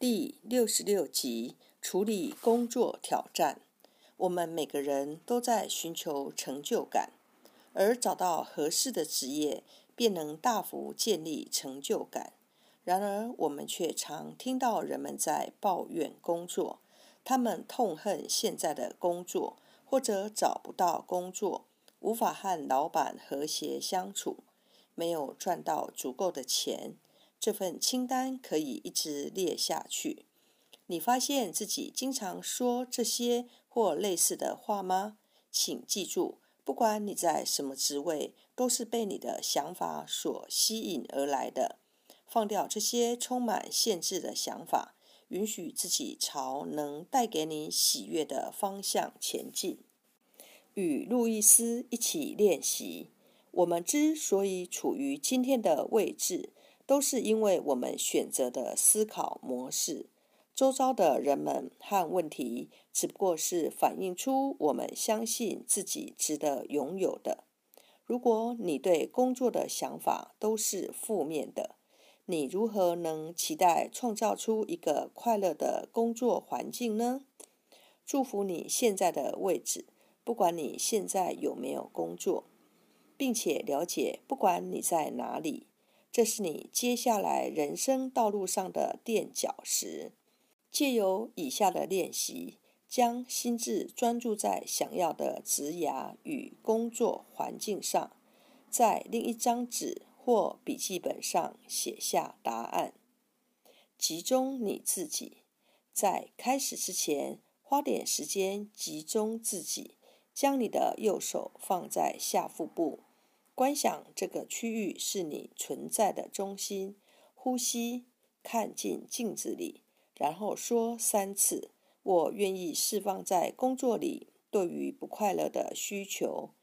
第六十六集：处理工作挑战。我们每个人都在寻求成就感，而找到合适的职业，便能大幅建立成就感。然而，我们却常听到人们在抱怨工作，他们痛恨现在的工作，或者找不到工作，无法和老板和谐相处，没有赚到足够的钱。这份清单可以一直列下去。你发现自己经常说这些或类似的话吗？请记住，不管你在什么职位，都是被你的想法所吸引而来的。放掉这些充满限制的想法，允许自己朝能带给你喜悦的方向前进。与路易斯一起练习。我们之所以处于今天的位置。都是因为我们选择的思考模式，周遭的人们和问题，只不过是反映出我们相信自己值得拥有的。如果你对工作的想法都是负面的，你如何能期待创造出一个快乐的工作环境呢？祝福你现在的位置，不管你现在有没有工作，并且了解，不管你在哪里。这是你接下来人生道路上的垫脚石。借由以下的练习，将心智专注在想要的职涯与工作环境上，在另一张纸或笔记本上写下答案。集中你自己，在开始之前，花点时间集中自己，将你的右手放在下腹部。观想这个区域是你存在的中心，呼吸，看进镜子里，然后说三次：“我愿意释放在工作里对于不快乐的需求。”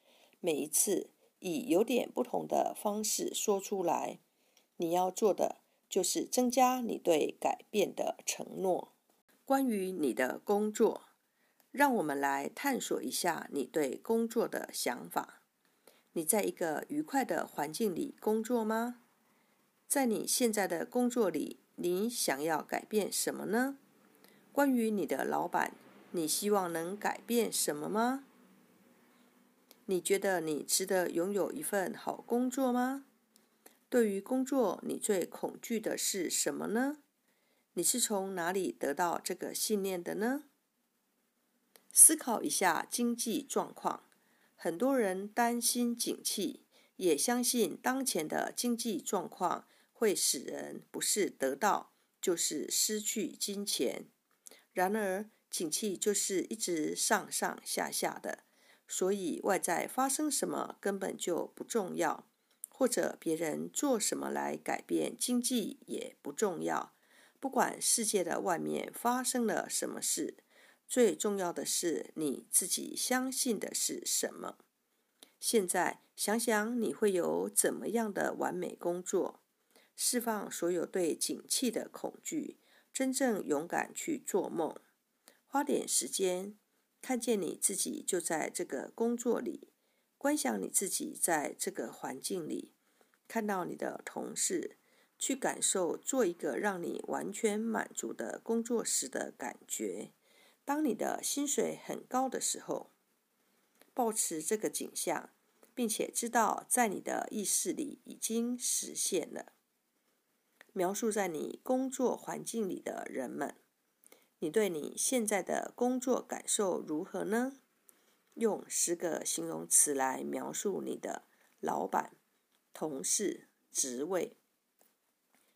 每一次以有点不同的方式说出来。你要做的就是增加你对改变的承诺。关于你的工作，让我们来探索一下你对工作的想法。你在一个愉快的环境里工作吗？在你现在的工作里，你想要改变什么呢？关于你的老板，你希望能改变什么吗？你觉得你值得拥有一份好工作吗？对于工作，你最恐惧的是什么呢？你是从哪里得到这个信念的呢？思考一下经济状况。很多人担心景气，也相信当前的经济状况会使人不是得到就是失去金钱。然而，景气就是一直上上下下的，所以外在发生什么根本就不重要，或者别人做什么来改变经济也不重要。不管世界的外面发生了什么事。最重要的是你自己相信的是什么。现在想想你会有怎么样的完美工作，释放所有对景气的恐惧，真正勇敢去做梦。花点时间，看见你自己就在这个工作里，观想你自己在这个环境里，看到你的同事，去感受做一个让你完全满足的工作时的感觉。当你的薪水很高的时候，保持这个景象，并且知道在你的意识里已经实现了。描述在你工作环境里的人们，你对你现在的工作感受如何呢？用十个形容词来描述你的老板、同事、职位。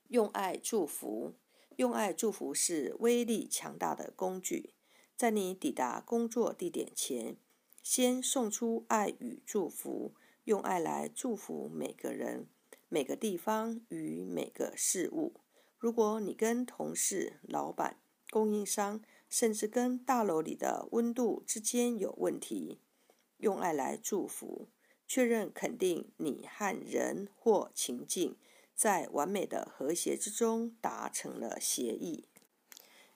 用爱祝福，用爱祝福是威力强大的工具。在你抵达工作地点前，先送出爱与祝福，用爱来祝福每个人、每个地方与每个事物。如果你跟同事、老板、供应商，甚至跟大楼里的温度之间有问题，用爱来祝福，确认肯定你和人或情境在完美的和谐之中达成了协议。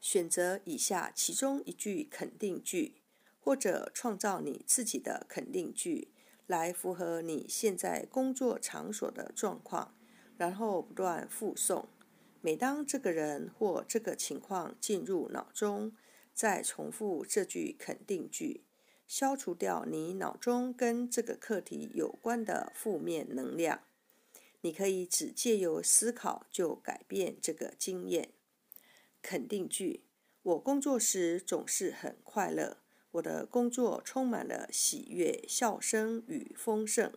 选择以下其中一句肯定句，或者创造你自己的肯定句，来符合你现在工作场所的状况，然后不断复诵。每当这个人或这个情况进入脑中，再重复这句肯定句，消除掉你脑中跟这个课题有关的负面能量。你可以只借由思考就改变这个经验。肯定句：我工作时总是很快乐，我的工作充满了喜悦、笑声与丰盛。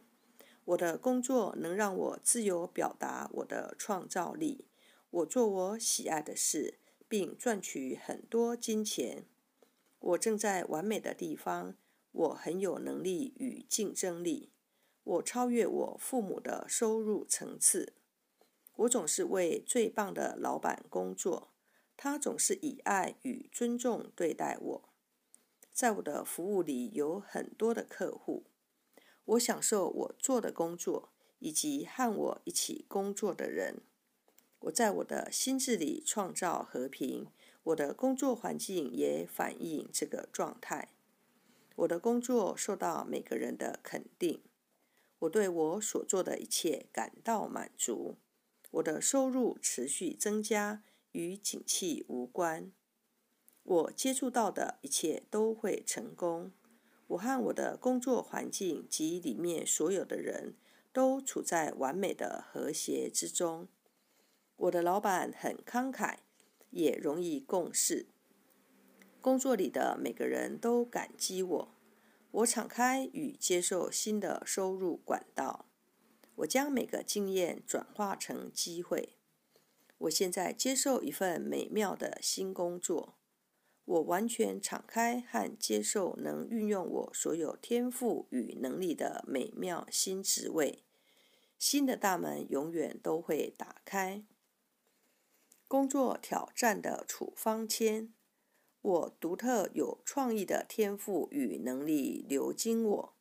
我的工作能让我自由表达我的创造力。我做我喜爱的事，并赚取很多金钱。我正在完美的地方。我很有能力与竞争力。我超越我父母的收入层次。我总是为最棒的老板工作，他总是以爱与尊重对待我。在我的服务里有很多的客户。我享受我做的工作以及和我一起工作的人。我在我的心智里创造和平，我的工作环境也反映这个状态。我的工作受到每个人的肯定。我对我所做的一切感到满足。我的收入持续增加，与景气无关。我接触到的一切都会成功。我和我的工作环境及里面所有的人都处在完美的和谐之中。我的老板很慷慨，也容易共事。工作里的每个人都感激我。我敞开与接受新的收入管道。我将每个经验转化成机会。我现在接受一份美妙的新工作。我完全敞开和接受能运用我所有天赋与能力的美妙新职位，新的大门永远都会打开。工作挑战的处方签，我独特有创意的天赋与能力流经我，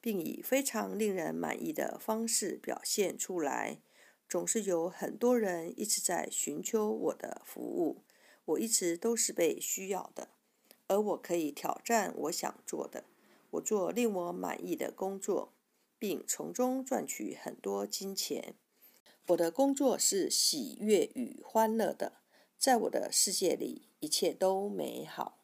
并以非常令人满意的方式表现出来。总是有很多人一直在寻求我的服务。我一直都是被需要的，而我可以挑战我想做的。我做令我满意的工作，并从中赚取很多金钱。我的工作是喜悦与欢乐的，在我的世界里，一切都美好。